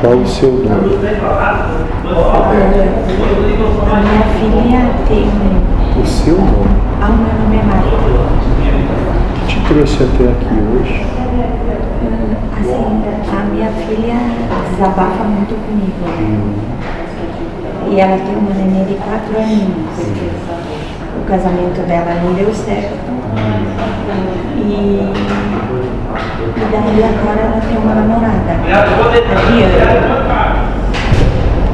Qual o seu nome? A minha filha tem. O seu nome? Ah, o meu nome é Marta. O que te trouxe até aqui hoje? Assim, a minha filha desabafa muito comigo. E ela tem uma neném de quatro aninhos. O casamento dela não deu certo. E, e daí agora ela tem uma namorada, a Diana.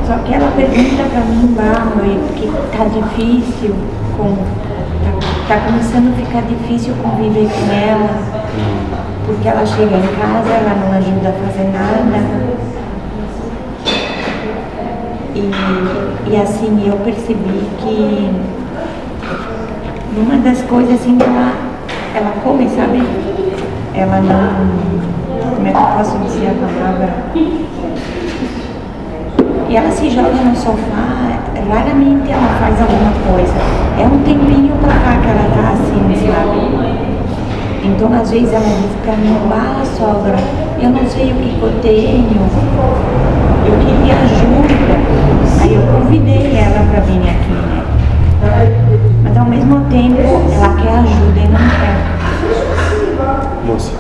Só que ela pergunta pra mim, mãe, porque tá difícil, com, tá, tá começando a ficar difícil conviver com ela, porque ela chega em casa, ela não ajuda a fazer nada. E, e assim, eu percebi que numa das coisas assim, ela, ela come, sabe? Ela não. Como é que eu posso dizer a palavra? E ela se joga no sofá, raramente ela faz alguma coisa. É um tempinho pra cá que ela tá assim, sabe? Então às vezes ela diz pra mim, bah sogra, eu não sei o que, eu tenho, eu queria ajuda. Aí eu convidei ela pra vir aqui, né? Mas ao mesmo tempo ela quer ajuda e não quer. Moça,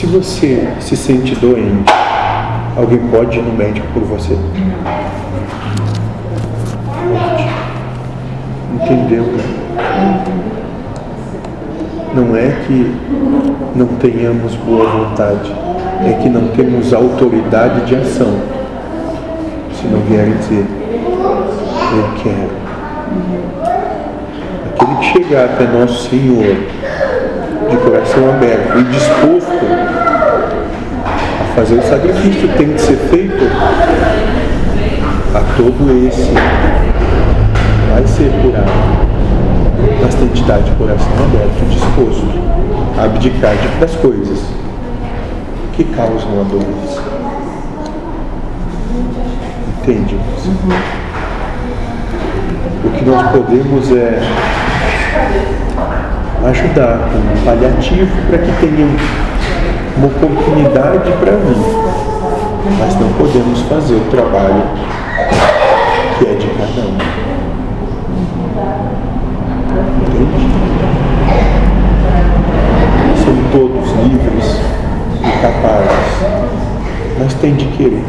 se você se sente doente, alguém pode ir no médico por você? Entendeu, né? Não é que não tenhamos boa vontade, é que não temos autoridade de ação. Se não vierem dizer, eu quero. Aquele que chegar até nosso Senhor de coração aberto e disposto fazer o sacrifício tem que ser feito, a todo esse vai ser curado. Mas tem que estar de coração aberto, disposto a abdicar de- das coisas que causam a doença. Entende? O que nós podemos é ajudar com um paliativo para que tenham uma oportunidade para vir. Mas não podemos fazer o trabalho que é de cada um. Entende? São todos livres e capazes, mas tem de querer.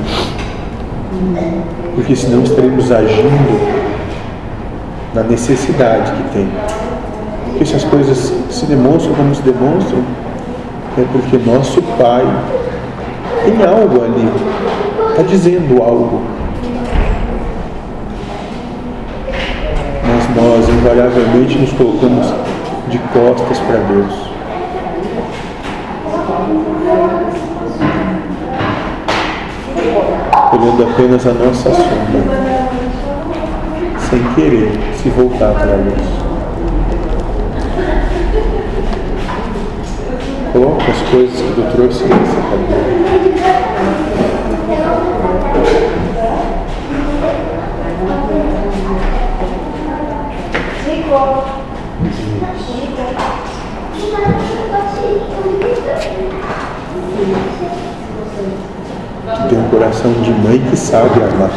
Porque senão estaremos agindo na necessidade que tem. Porque se as coisas se demonstram como se demonstram, é porque nosso Pai tem algo ali, está dizendo algo. Mas nós invariavelmente nos colocamos de costas para Deus. Olhando apenas a nossa sombra, sem querer se voltar para a Coloca as coisas que tu trouxe nessa cadeira. Tem um coração de mãe que sabe amar.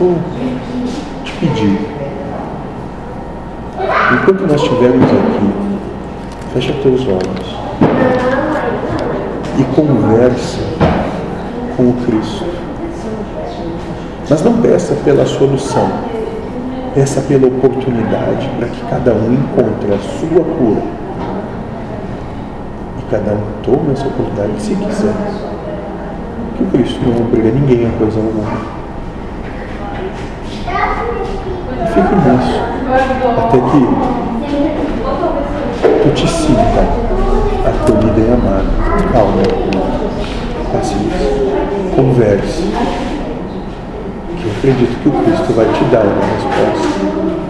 Vou te pedir. Enquanto nós estivermos aqui, fecha teus olhos e conversa com o Cristo. Mas não peça pela solução, peça pela oportunidade para que cada um encontre a sua cura. E cada um tome essa oportunidade se quiser. Que o Cristo não obriga ninguém a coisa alguma. Fique nisso, até que tu te sinta acolhida e amada. Calma, paciência, converse. Que eu acredito que o Cristo vai te dar uma resposta.